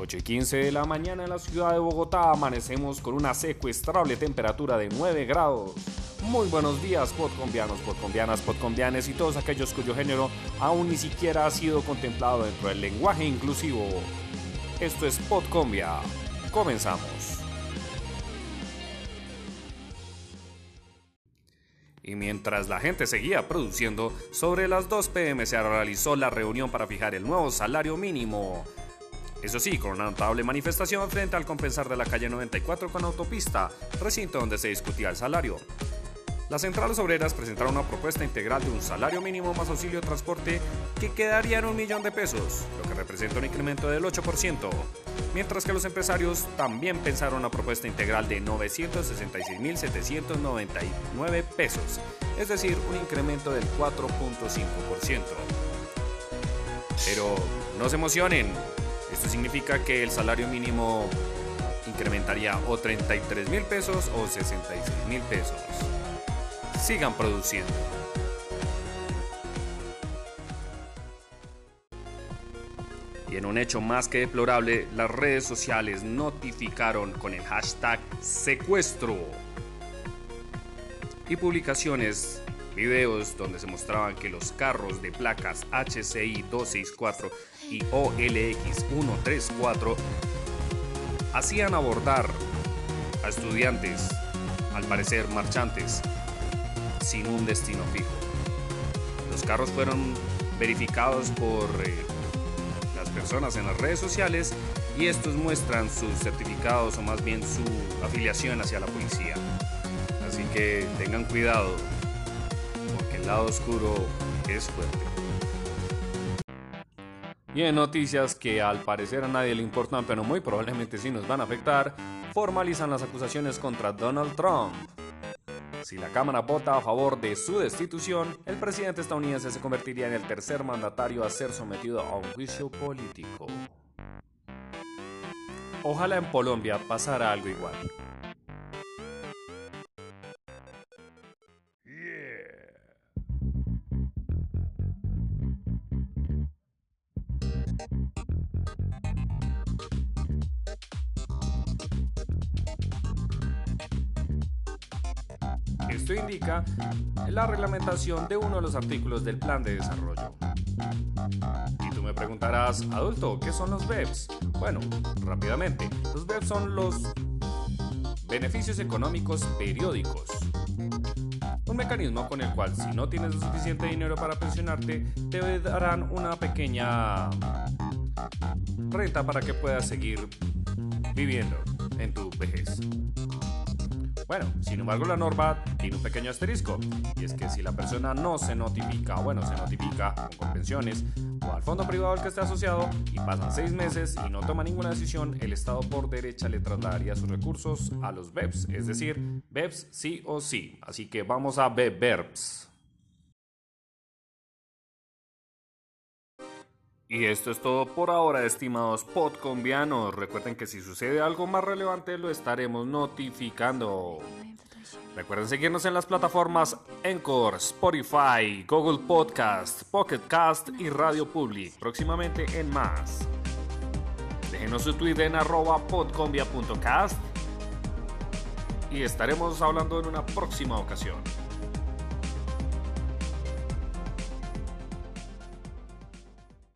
8 y 15 de la mañana en la ciudad de Bogotá amanecemos con una secuestrable temperatura de 9 grados. Muy buenos días, podcombianos, podcombianas, podcombianes y todos aquellos cuyo género aún ni siquiera ha sido contemplado dentro del lenguaje inclusivo. Esto es Podcombia. Comenzamos. Y mientras la gente seguía produciendo, sobre las 2 pm se realizó la reunión para fijar el nuevo salario mínimo. Eso sí, con una notable manifestación frente al compensar de la calle 94 con autopista, recinto donde se discutía el salario. Las centrales obreras presentaron una propuesta integral de un salario mínimo más auxilio de transporte que quedaría en un millón de pesos, lo que representa un incremento del 8%, mientras que los empresarios también pensaron una propuesta integral de 966.799 pesos, es decir, un incremento del 4.5%. Pero no se emocionen, esto significa que el salario mínimo incrementaría o 33 mil pesos o 66 mil pesos. Sigan produciendo. Y en un hecho más que deplorable, las redes sociales notificaron con el hashtag secuestro y publicaciones, videos donde se mostraban que los carros de placas HCI 264 y OLX 134 hacían abordar a estudiantes, al parecer marchantes, sin un destino fijo. Los carros fueron verificados por eh, las personas en las redes sociales y estos muestran sus certificados o más bien su afiliación hacia la policía. Así que tengan cuidado, porque el lado oscuro es fuerte. Y en noticias que al parecer a nadie le importan, pero muy probablemente sí nos van a afectar, formalizan las acusaciones contra Donald Trump. Si la Cámara vota a favor de su destitución, el presidente estadounidense se convertiría en el tercer mandatario a ser sometido a un juicio político. Ojalá en Colombia pasara algo igual. Esto indica la reglamentación de uno de los artículos del plan de desarrollo. Y tú me preguntarás, adulto, ¿qué son los BEPS? Bueno, rápidamente, los BEPS son los beneficios económicos periódicos. Un mecanismo con el cual si no tienes suficiente dinero para pensionarte, te darán una pequeña renta para que puedas seguir viviendo en tu vejez. Bueno, sin embargo la norma tiene un pequeño asterisco, y es que si la persona no se notifica, bueno, se notifica con pensiones o al fondo privado al que esté asociado y pasan seis meses y no toma ninguna decisión, el Estado por derecha le trasladaría sus recursos a los BEPS, es decir, BEPS sí o sí. Así que vamos a BEPS. Y esto es todo por ahora, estimados podcombianos. Recuerden que si sucede algo más relevante lo estaremos notificando. Recuerden seguirnos en las plataformas Encore, Spotify, Google Podcast, Pocket Cast y Radio Public. Próximamente en más. Déjenos su tweet en arroba podcombia.cast y estaremos hablando en una próxima ocasión.